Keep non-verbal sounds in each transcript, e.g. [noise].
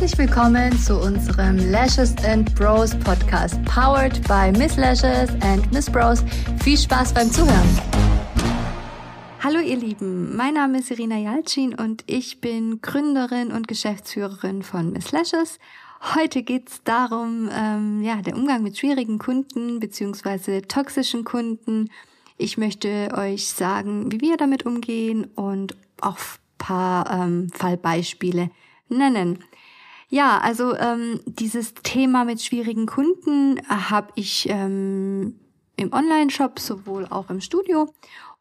Herzlich willkommen zu unserem Lashes and Bros Podcast, powered by Miss Lashes and Miss Bros. Viel Spaß beim Zuhören. Hallo ihr Lieben, mein Name ist Irina Jalcin und ich bin Gründerin und Geschäftsführerin von Miss Lashes. Heute geht's darum, ähm, ja, der Umgang mit schwierigen Kunden beziehungsweise toxischen Kunden. Ich möchte euch sagen, wie wir damit umgehen und auch paar ähm, Fallbeispiele nennen. Ja, also ähm, dieses Thema mit schwierigen Kunden habe ich ähm, im Online-Shop sowohl auch im Studio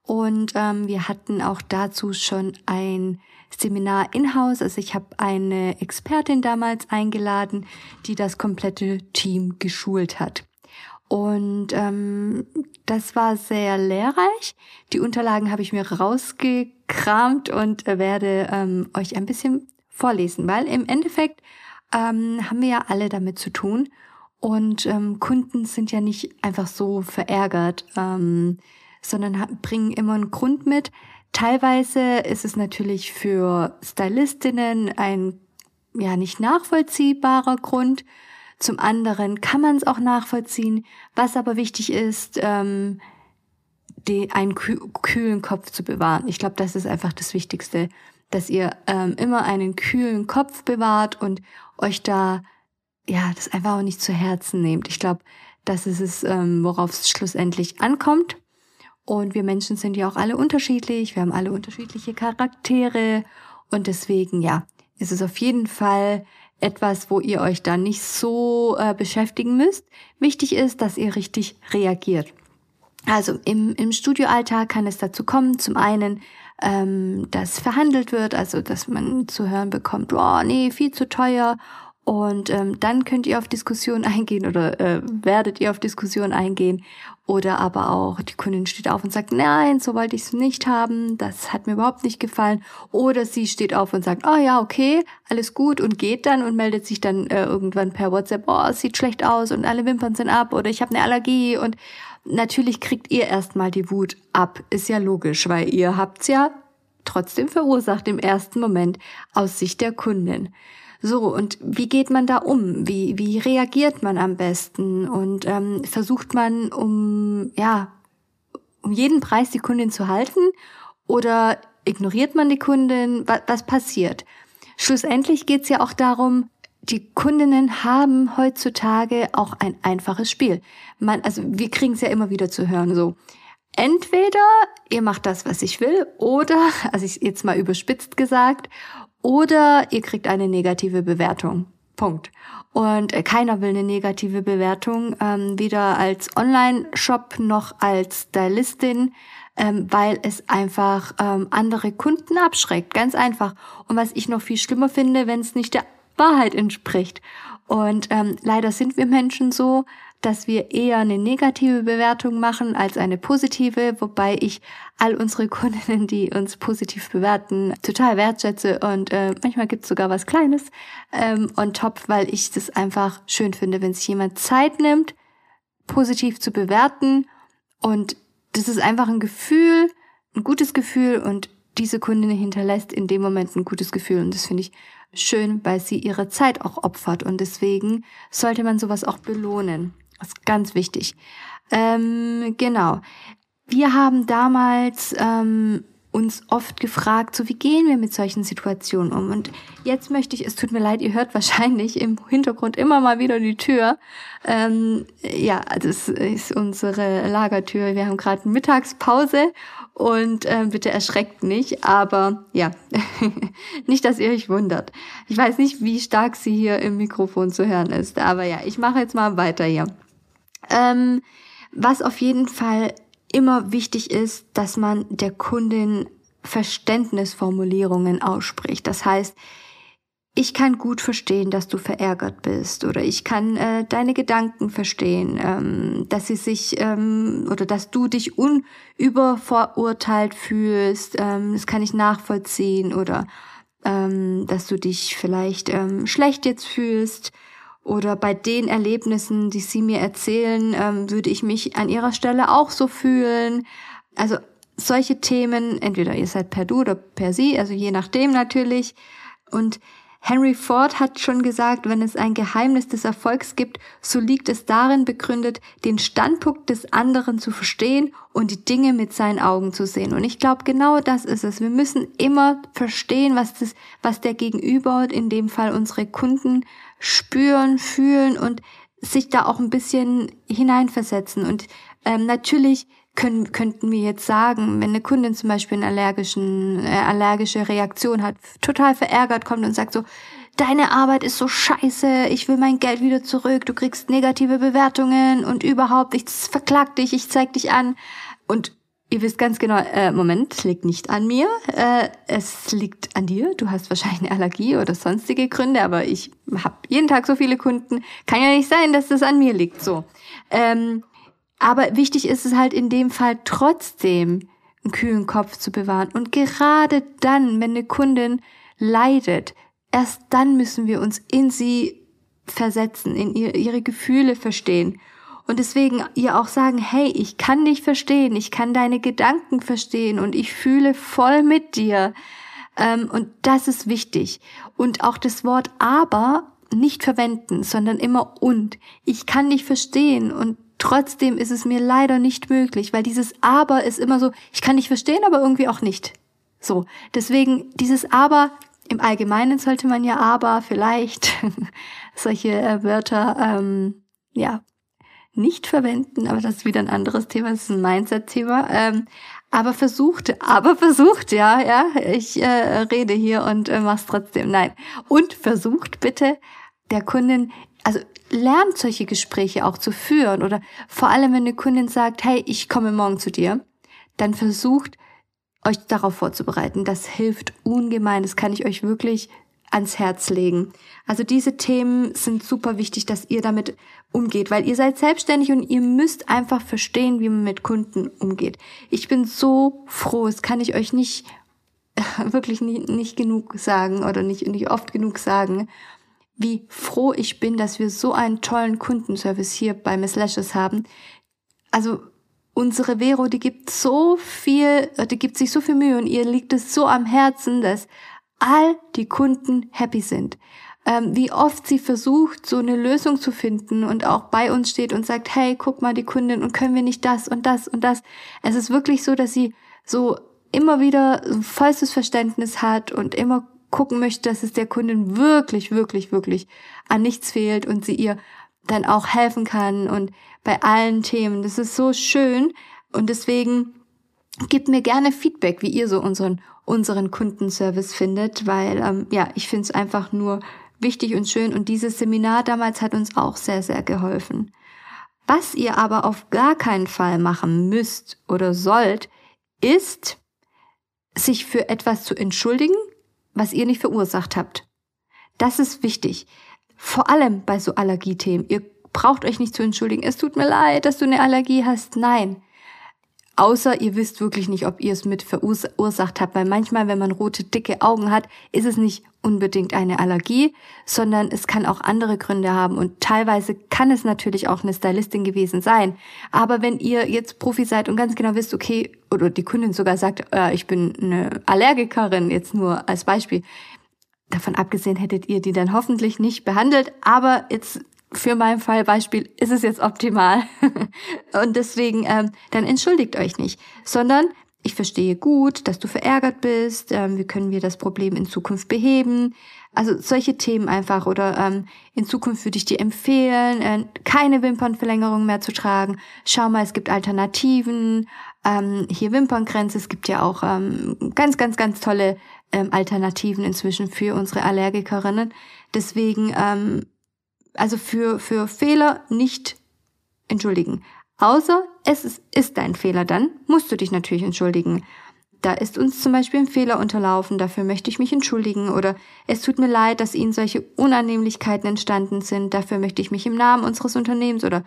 und ähm, wir hatten auch dazu schon ein Seminar in-house. Also ich habe eine Expertin damals eingeladen, die das komplette Team geschult hat. Und ähm, das war sehr lehrreich. Die Unterlagen habe ich mir rausgekramt und werde ähm, euch ein bisschen vorlesen, weil im Endeffekt ähm, haben wir ja alle damit zu tun und ähm, Kunden sind ja nicht einfach so verärgert, ähm, sondern bringen immer einen Grund mit. Teilweise ist es natürlich für Stylistinnen ein ja nicht nachvollziehbarer Grund. Zum anderen kann man es auch nachvollziehen. Was aber wichtig ist, ähm, die, einen kühlen Kopf zu bewahren. Ich glaube, das ist einfach das Wichtigste dass ihr ähm, immer einen kühlen Kopf bewahrt und euch da ja das einfach auch nicht zu Herzen nehmt. Ich glaube, das ist es, ähm, worauf es schlussendlich ankommt. Und wir Menschen sind ja auch alle unterschiedlich. Wir haben alle unterschiedliche Charaktere und deswegen ja ist es auf jeden Fall etwas, wo ihr euch da nicht so äh, beschäftigen müsst. Wichtig ist, dass ihr richtig reagiert. Also im, im Studioalltag kann es dazu kommen, zum einen ähm, das verhandelt wird, also dass man zu hören bekommt, oh nee, viel zu teuer. Und ähm, dann könnt ihr auf Diskussion [laughs] eingehen oder äh, werdet ihr auf Diskussion eingehen. Oder aber auch die Kundin steht auf und sagt, nein, so wollte ich es nicht haben, das hat mir überhaupt nicht gefallen. Oder sie steht auf und sagt, oh ja, okay, alles gut und geht dann und meldet sich dann äh, irgendwann per WhatsApp, oh, es sieht schlecht aus und alle Wimpern sind ab oder ich habe eine Allergie und natürlich kriegt ihr erstmal die Wut ab. Ist ja logisch, weil ihr habt's ja trotzdem verursacht im ersten Moment aus Sicht der Kundin. So, und wie geht man da um? Wie, wie reagiert man am besten? Und ähm, versucht man, um, ja, um jeden Preis die Kundin zu halten? Oder ignoriert man die Kundin? Was, was passiert? Schlussendlich geht's ja auch darum, die Kundinnen haben heutzutage auch ein einfaches Spiel. Man, also wir kriegen es ja immer wieder zu hören, so. Entweder ihr macht das, was ich will, oder, [laughs] also ich jetzt mal überspitzt gesagt, oder ihr kriegt eine negative Bewertung. Punkt. Und äh, keiner will eine negative Bewertung, ähm, weder als Online-Shop noch als Stylistin, ähm, weil es einfach ähm, andere Kunden abschreckt. Ganz einfach. Und was ich noch viel schlimmer finde, wenn es nicht der Wahrheit entspricht. Und ähm, leider sind wir Menschen so, dass wir eher eine negative Bewertung machen als eine positive, wobei ich all unsere Kundinnen, die uns positiv bewerten, total wertschätze und äh, manchmal gibt's sogar was Kleines ähm, on top, weil ich das einfach schön finde, wenn sich jemand Zeit nimmt, positiv zu bewerten und das ist einfach ein Gefühl, ein gutes Gefühl und diese Kundin hinterlässt in dem Moment ein gutes Gefühl und das finde ich schön, weil sie ihre Zeit auch opfert und deswegen sollte man sowas auch belohnen. Das ist ganz wichtig. Ähm, genau. Wir haben damals ähm, uns oft gefragt, so wie gehen wir mit solchen Situationen um? Und jetzt möchte ich, es tut mir leid, ihr hört [laughs] wahrscheinlich im Hintergrund immer mal wieder die Tür. Ähm, ja, das ist unsere Lagertür. Wir haben gerade Mittagspause und äh, bitte erschreckt nicht, aber ja, [laughs] nicht, dass ihr euch wundert. Ich weiß nicht, wie stark sie hier im Mikrofon zu hören ist, aber ja, ich mache jetzt mal weiter hier. Ähm, was auf jeden Fall immer wichtig ist, dass man der Kundin Verständnisformulierungen ausspricht. Das heißt, ich kann gut verstehen, dass du verärgert bist oder ich kann äh, deine Gedanken verstehen, ähm, dass sie sich ähm, oder dass du dich unüberverurteilt fühlst, ähm, das kann ich nachvollziehen oder ähm, dass du dich vielleicht ähm, schlecht jetzt fühlst oder bei den Erlebnissen, die sie mir erzählen, ähm, würde ich mich an ihrer Stelle auch so fühlen. Also solche Themen, entweder ihr seid per du oder per sie, also je nachdem natürlich und Henry Ford hat schon gesagt, wenn es ein Geheimnis des Erfolgs gibt, so liegt es darin begründet, den Standpunkt des anderen zu verstehen und die Dinge mit seinen Augen zu sehen. Und ich glaube, genau das ist es. Wir müssen immer verstehen, was das, was der Gegenüber, in dem Fall unsere Kunden, spüren, fühlen und sich da auch ein bisschen hineinversetzen. Und ähm, natürlich können, könnten wir jetzt sagen, wenn eine Kundin zum Beispiel eine allergischen, äh, allergische Reaktion hat, total verärgert kommt und sagt so, deine Arbeit ist so scheiße, ich will mein Geld wieder zurück, du kriegst negative Bewertungen und überhaupt, ich verklag dich, ich zeig dich an. Und ihr wisst ganz genau, äh, Moment, liegt nicht an mir, äh, es liegt an dir, du hast wahrscheinlich eine Allergie oder sonstige Gründe, aber ich habe jeden Tag so viele Kunden, kann ja nicht sein, dass das an mir liegt. So. Ähm, aber wichtig ist es halt in dem Fall trotzdem, einen kühlen Kopf zu bewahren. Und gerade dann, wenn eine Kundin leidet, erst dann müssen wir uns in sie versetzen, in ihr, ihre Gefühle verstehen. Und deswegen ihr auch sagen, hey, ich kann dich verstehen, ich kann deine Gedanken verstehen und ich fühle voll mit dir. Ähm, und das ist wichtig. Und auch das Wort aber nicht verwenden, sondern immer und. Ich kann dich verstehen und Trotzdem ist es mir leider nicht möglich, weil dieses Aber ist immer so, ich kann dich verstehen, aber irgendwie auch nicht. So, deswegen dieses Aber, im Allgemeinen sollte man ja Aber vielleicht [laughs] solche äh, Wörter, ähm, ja, nicht verwenden, aber das ist wieder ein anderes Thema, das ist ein Mindset-Thema. Ähm, aber versucht, aber versucht, ja, ja, ich äh, rede hier und äh, mach's trotzdem. Nein. Und versucht bitte der Kundin, also lernt solche Gespräche auch zu führen oder vor allem, wenn eine Kundin sagt, hey, ich komme morgen zu dir, dann versucht euch darauf vorzubereiten. Das hilft ungemein. Das kann ich euch wirklich ans Herz legen. Also diese Themen sind super wichtig, dass ihr damit umgeht, weil ihr seid selbstständig und ihr müsst einfach verstehen, wie man mit Kunden umgeht. Ich bin so froh, das kann ich euch nicht [laughs] wirklich nicht, nicht genug sagen oder nicht, nicht oft genug sagen wie froh ich bin, dass wir so einen tollen Kundenservice hier bei Miss Lashes haben. Also unsere Vero, die gibt so viel, die gibt sich so viel Mühe und ihr liegt es so am Herzen, dass all die Kunden happy sind. Ähm, wie oft sie versucht, so eine Lösung zu finden und auch bei uns steht und sagt, hey, guck mal die Kundin und können wir nicht das und das und das. Es ist wirklich so, dass sie so immer wieder vollstes Verständnis hat und immer gucken möchte, dass es der Kundin wirklich, wirklich, wirklich an nichts fehlt und sie ihr dann auch helfen kann und bei allen Themen. Das ist so schön und deswegen gebt mir gerne Feedback, wie ihr so unseren unseren Kundenservice findet, weil ähm, ja, ich finde es einfach nur wichtig und schön und dieses Seminar damals hat uns auch sehr, sehr geholfen. Was ihr aber auf gar keinen Fall machen müsst oder sollt, ist, sich für etwas zu entschuldigen, was ihr nicht verursacht habt. Das ist wichtig. Vor allem bei so Allergiethemen. Ihr braucht euch nicht zu entschuldigen. Es tut mir leid, dass du eine Allergie hast. Nein. Außer ihr wisst wirklich nicht, ob ihr es mit verursacht habt, weil manchmal, wenn man rote, dicke Augen hat, ist es nicht unbedingt eine Allergie, sondern es kann auch andere Gründe haben. Und teilweise kann es natürlich auch eine Stylistin gewesen sein. Aber wenn ihr jetzt Profi seid und ganz genau wisst, okay, oder die Kundin sogar sagt, äh, ich bin eine Allergikerin, jetzt nur als Beispiel, davon abgesehen hättet ihr die dann hoffentlich nicht behandelt, aber jetzt für meinen Fall Beispiel ist es jetzt optimal. [laughs] und deswegen, ähm, dann entschuldigt euch nicht, sondern ich verstehe gut, dass du verärgert bist, ähm, wie können wir das Problem in Zukunft beheben. Also solche Themen einfach oder ähm, in Zukunft würde ich dir empfehlen, äh, keine Wimpernverlängerung mehr zu tragen. Schau mal, es gibt Alternativen. Ähm, hier Wimperngrenze, es gibt ja auch ähm, ganz, ganz, ganz tolle ähm, Alternativen inzwischen für unsere Allergikerinnen. Deswegen ähm, also für, für Fehler nicht entschuldigen. Außer es ist, ist dein Fehler, dann musst du dich natürlich entschuldigen. Da ist uns zum Beispiel ein Fehler unterlaufen, dafür möchte ich mich entschuldigen. Oder es tut mir leid, dass Ihnen solche Unannehmlichkeiten entstanden sind, dafür möchte ich mich im Namen unseres Unternehmens oder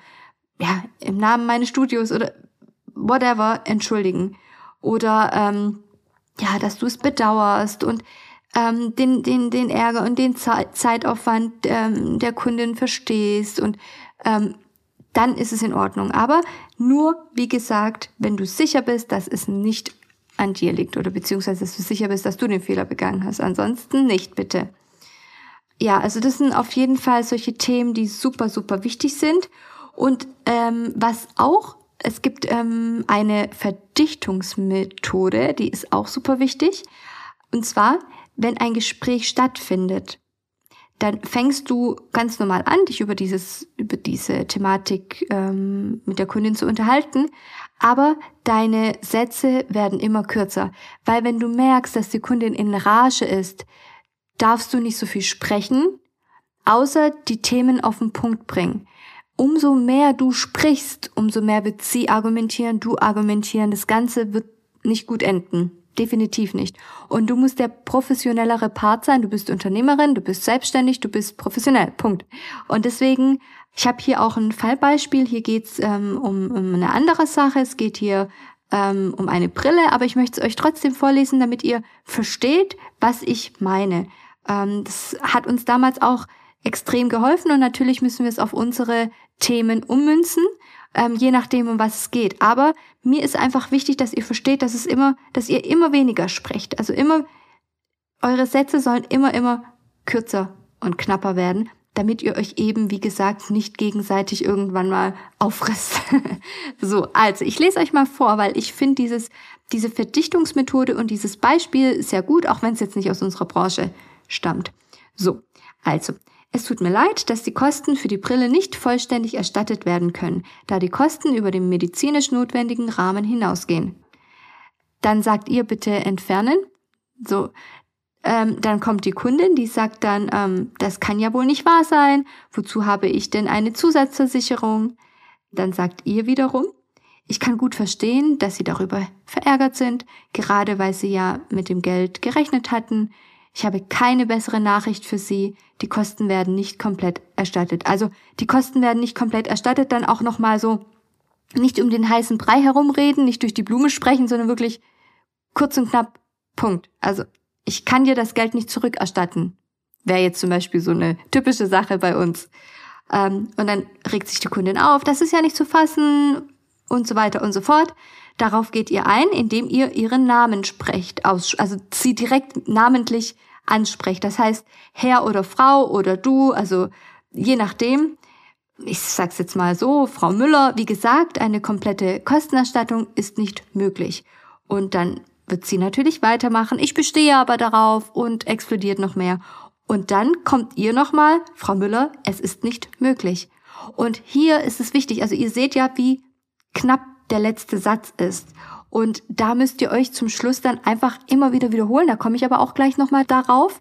ja, im Namen meines Studios oder whatever entschuldigen. Oder ähm, ja, dass du es bedauerst und ähm, den, den, den Ärger und den Zeitaufwand ähm, der Kundin verstehst und ähm, dann ist es in Ordnung. Aber nur, wie gesagt, wenn du sicher bist, dass es nicht an dir liegt oder beziehungsweise dass du sicher bist, dass du den Fehler begangen hast. Ansonsten nicht, bitte. ja, also das sind auf jeden Fall solche Themen, die super, super wichtig sind. Und ähm, was auch, es gibt ähm, eine Verdichtungsmethode, die ist auch super wichtig. Und zwar, wenn ein Gespräch stattfindet, dann fängst du ganz normal an, dich über dieses, über diese Thematik ähm, mit der Kundin zu unterhalten, aber deine Sätze werden immer kürzer, weil wenn du merkst, dass die Kundin in Rage ist, darfst du nicht so viel sprechen, außer die Themen auf den Punkt bringen. Umso mehr du sprichst, umso mehr wird sie argumentieren, du argumentieren. Das Ganze wird nicht gut enden. Definitiv nicht. Und du musst der professionellere Part sein. Du bist Unternehmerin, du bist selbstständig, du bist professionell. Punkt. Und deswegen, ich habe hier auch ein Fallbeispiel. Hier geht's ähm, um, um eine andere Sache. Es geht hier ähm, um eine Brille, aber ich möchte es euch trotzdem vorlesen, damit ihr versteht, was ich meine. Ähm, das hat uns damals auch extrem geholfen und natürlich müssen wir es auf unsere Themen ummünzen, ähm, je nachdem, um was es geht. Aber mir ist einfach wichtig, dass ihr versteht, dass es immer, dass ihr immer weniger sprecht. Also immer, eure Sätze sollen immer, immer kürzer und knapper werden, damit ihr euch eben, wie gesagt, nicht gegenseitig irgendwann mal auffrisst. [laughs] so, also ich lese euch mal vor, weil ich finde dieses, diese Verdichtungsmethode und dieses Beispiel sehr gut, auch wenn es jetzt nicht aus unserer Branche stammt. So, also, es tut mir leid, dass die Kosten für die Brille nicht vollständig erstattet werden können, da die Kosten über den medizinisch notwendigen Rahmen hinausgehen. Dann sagt ihr bitte entfernen. So, ähm, dann kommt die Kundin, die sagt dann, ähm, das kann ja wohl nicht wahr sein. Wozu habe ich denn eine Zusatzversicherung? Dann sagt ihr wiederum, ich kann gut verstehen, dass Sie darüber verärgert sind, gerade weil Sie ja mit dem Geld gerechnet hatten. Ich habe keine bessere Nachricht für Sie. Die Kosten werden nicht komplett erstattet. Also die Kosten werden nicht komplett erstattet, dann auch nochmal so nicht um den heißen Brei herumreden, nicht durch die Blume sprechen, sondern wirklich kurz und knapp Punkt. Also ich kann dir das Geld nicht zurückerstatten. Wäre jetzt zum Beispiel so eine typische Sache bei uns. Ähm, und dann regt sich die Kundin auf, das ist ja nicht zu fassen und so weiter und so fort. Darauf geht ihr ein, indem ihr ihren Namen sprecht, also sie direkt namentlich ansprecht. Das heißt, Herr oder Frau oder du, also je nachdem. Ich sag's jetzt mal so, Frau Müller, wie gesagt, eine komplette Kostenerstattung ist nicht möglich. Und dann wird sie natürlich weitermachen. Ich bestehe aber darauf und explodiert noch mehr. Und dann kommt ihr nochmal, Frau Müller, es ist nicht möglich. Und hier ist es wichtig, also ihr seht ja, wie knapp der letzte Satz ist. Und da müsst ihr euch zum Schluss dann einfach immer wieder wiederholen. Da komme ich aber auch gleich nochmal darauf.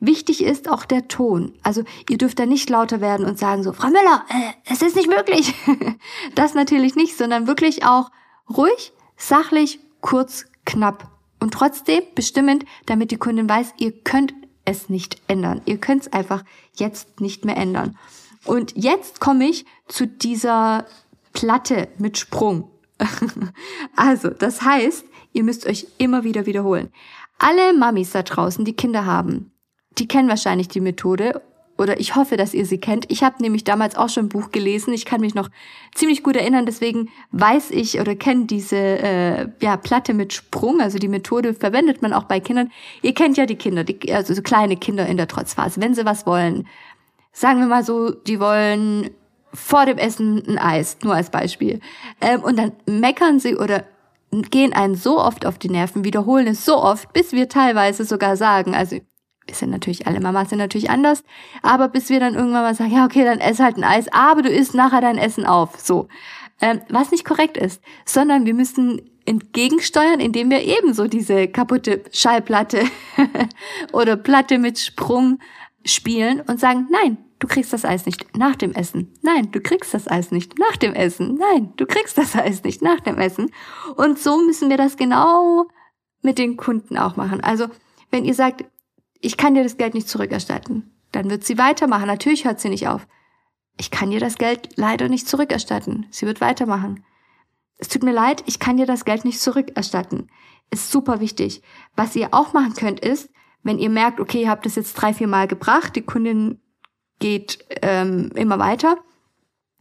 Wichtig ist auch der Ton. Also ihr dürft da nicht lauter werden und sagen so, Frau Müller, äh, es ist nicht möglich. [laughs] das natürlich nicht, sondern wirklich auch ruhig, sachlich, kurz, knapp. Und trotzdem bestimmend, damit die Kundin weiß, ihr könnt es nicht ändern. Ihr könnt es einfach jetzt nicht mehr ändern. Und jetzt komme ich zu dieser Platte mit Sprung. [laughs] also, das heißt, ihr müsst euch immer wieder wiederholen. Alle Mamis da draußen, die Kinder haben, die kennen wahrscheinlich die Methode oder ich hoffe, dass ihr sie kennt. Ich habe nämlich damals auch schon ein Buch gelesen. Ich kann mich noch ziemlich gut erinnern, deswegen weiß ich oder kenne diese äh, ja, Platte mit Sprung. Also die Methode verwendet man auch bei Kindern. Ihr kennt ja die Kinder, die, also so kleine Kinder in der Trotzphase, wenn sie was wollen. Sagen wir mal so, die wollen vor dem Essen ein Eis, nur als Beispiel. Ähm, und dann meckern sie oder gehen einen so oft auf die Nerven, wiederholen es so oft, bis wir teilweise sogar sagen, also wir sind natürlich, alle Mamas sind natürlich anders, aber bis wir dann irgendwann mal sagen, ja, okay, dann ess halt ein Eis, aber du isst nachher dein Essen auf, so. Ähm, was nicht korrekt ist, sondern wir müssen entgegensteuern, indem wir ebenso diese kaputte Schallplatte [laughs] oder Platte mit Sprung spielen und sagen, nein, du kriegst das Eis nicht nach dem Essen. Nein, du kriegst das Eis nicht nach dem Essen. Nein, du kriegst das Eis nicht nach dem Essen. Und so müssen wir das genau mit den Kunden auch machen. Also, wenn ihr sagt, ich kann dir das Geld nicht zurückerstatten, dann wird sie weitermachen. Natürlich hört sie nicht auf. Ich kann dir das Geld leider nicht zurückerstatten. Sie wird weitermachen. Es tut mir leid, ich kann dir das Geld nicht zurückerstatten. Ist super wichtig. Was ihr auch machen könnt, ist, wenn ihr merkt, okay, ihr habt das jetzt drei, vier Mal gebracht, die Kundin geht ähm, immer weiter,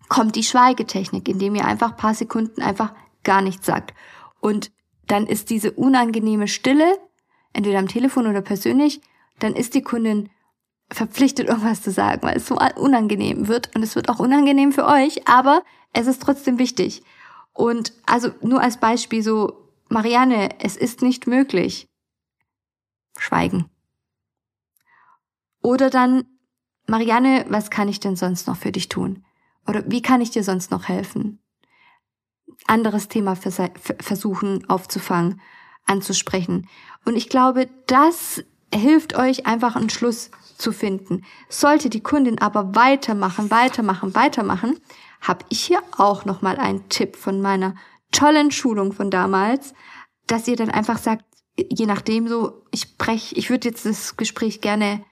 kommt die Schweigetechnik, indem ihr einfach paar Sekunden einfach gar nichts sagt. Und dann ist diese unangenehme Stille, entweder am Telefon oder persönlich, dann ist die Kundin verpflichtet, [laughs] irgendwas zu sagen, weil es so unangenehm wird und es wird auch unangenehm für euch, aber es ist trotzdem wichtig. Und also nur als Beispiel so, Marianne, es ist nicht möglich. Schweigen. Oder dann, Marianne, was kann ich denn sonst noch für dich tun? Oder wie kann ich dir sonst noch helfen? Anderes Thema versuchen aufzufangen, anzusprechen. Und ich glaube, das hilft euch einfach einen Schluss zu finden. Sollte die Kundin aber weitermachen, weitermachen, weitermachen, habe ich hier auch noch mal einen Tipp von meiner tollen Schulung von damals, dass ihr dann einfach sagt, je nachdem so, ich brech, ich würde jetzt das Gespräch gerne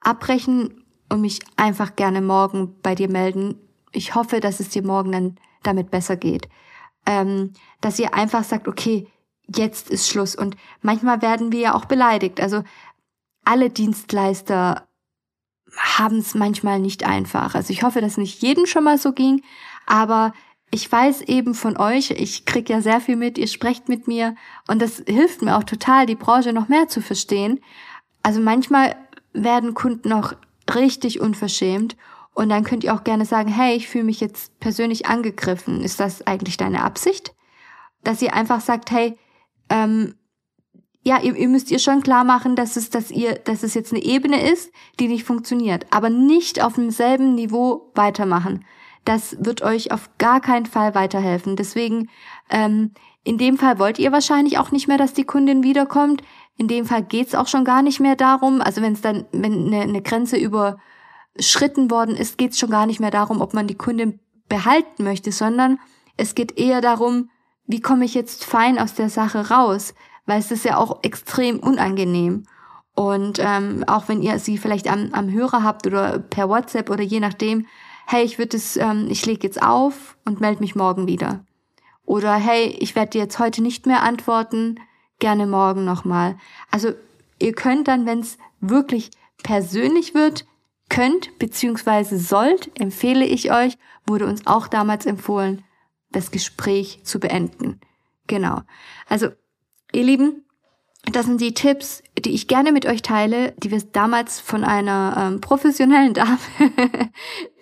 abbrechen und mich einfach gerne morgen bei dir melden. Ich hoffe, dass es dir morgen dann damit besser geht. Ähm, dass ihr einfach sagt, okay, jetzt ist Schluss. Und manchmal werden wir ja auch beleidigt. Also alle Dienstleister haben es manchmal nicht einfach. Also ich hoffe, dass nicht jedem schon mal so ging, aber ich weiß eben von euch, ich krieg ja sehr viel mit, ihr sprecht mit mir und das hilft mir auch total, die Branche noch mehr zu verstehen. Also manchmal werden Kunden auch richtig unverschämt und dann könnt ihr auch gerne sagen, hey, ich fühle mich jetzt persönlich angegriffen. Ist das eigentlich deine Absicht? Dass ihr einfach sagt, hey, ähm, ja, ihr, ihr müsst ihr schon klar machen, dass es, dass ihr, dass es jetzt eine Ebene ist, die nicht funktioniert, aber nicht auf demselben Niveau weitermachen. Das wird euch auf gar keinen Fall weiterhelfen. Deswegen, ähm, in dem Fall wollt ihr wahrscheinlich auch nicht mehr, dass die Kundin wiederkommt. In dem Fall geht's auch schon gar nicht mehr darum, also wenn es dann, wenn eine, eine Grenze überschritten worden ist, geht's schon gar nicht mehr darum, ob man die Kundin behalten möchte, sondern es geht eher darum, wie komme ich jetzt fein aus der Sache raus? weil es ist ja auch extrem unangenehm. Und ähm, auch wenn ihr sie vielleicht am, am Hörer habt oder per WhatsApp oder je nachdem, hey, ich würde es, ähm, ich lege jetzt auf und melde mich morgen wieder. Oder hey, ich werde dir jetzt heute nicht mehr antworten, gerne morgen nochmal. Also ihr könnt dann, wenn es wirklich persönlich wird, könnt beziehungsweise sollt, empfehle ich euch, wurde uns auch damals empfohlen, das Gespräch zu beenden. Genau. Also Ihr Lieben, das sind die Tipps, die ich gerne mit euch teile, die wir damals von einer ähm, professionellen Dame, [laughs]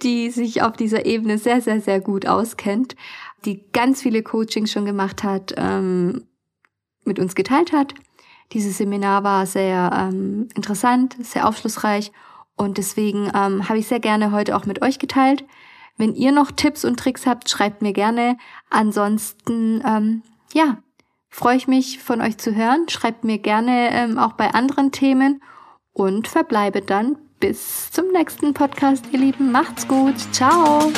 die sich auf dieser Ebene sehr, sehr, sehr gut auskennt, die ganz viele Coachings schon gemacht hat, ähm, mit uns geteilt hat. Dieses Seminar war sehr ähm, interessant, sehr aufschlussreich und deswegen ähm, habe ich sehr gerne heute auch mit euch geteilt. Wenn ihr noch Tipps und Tricks habt, schreibt mir gerne. Ansonsten, ähm, ja, freue ich mich von euch zu hören. Schreibt mir gerne ähm, auch bei anderen Themen und verbleibe dann bis zum nächsten Podcast, ihr Lieben. Macht's gut. Ciao.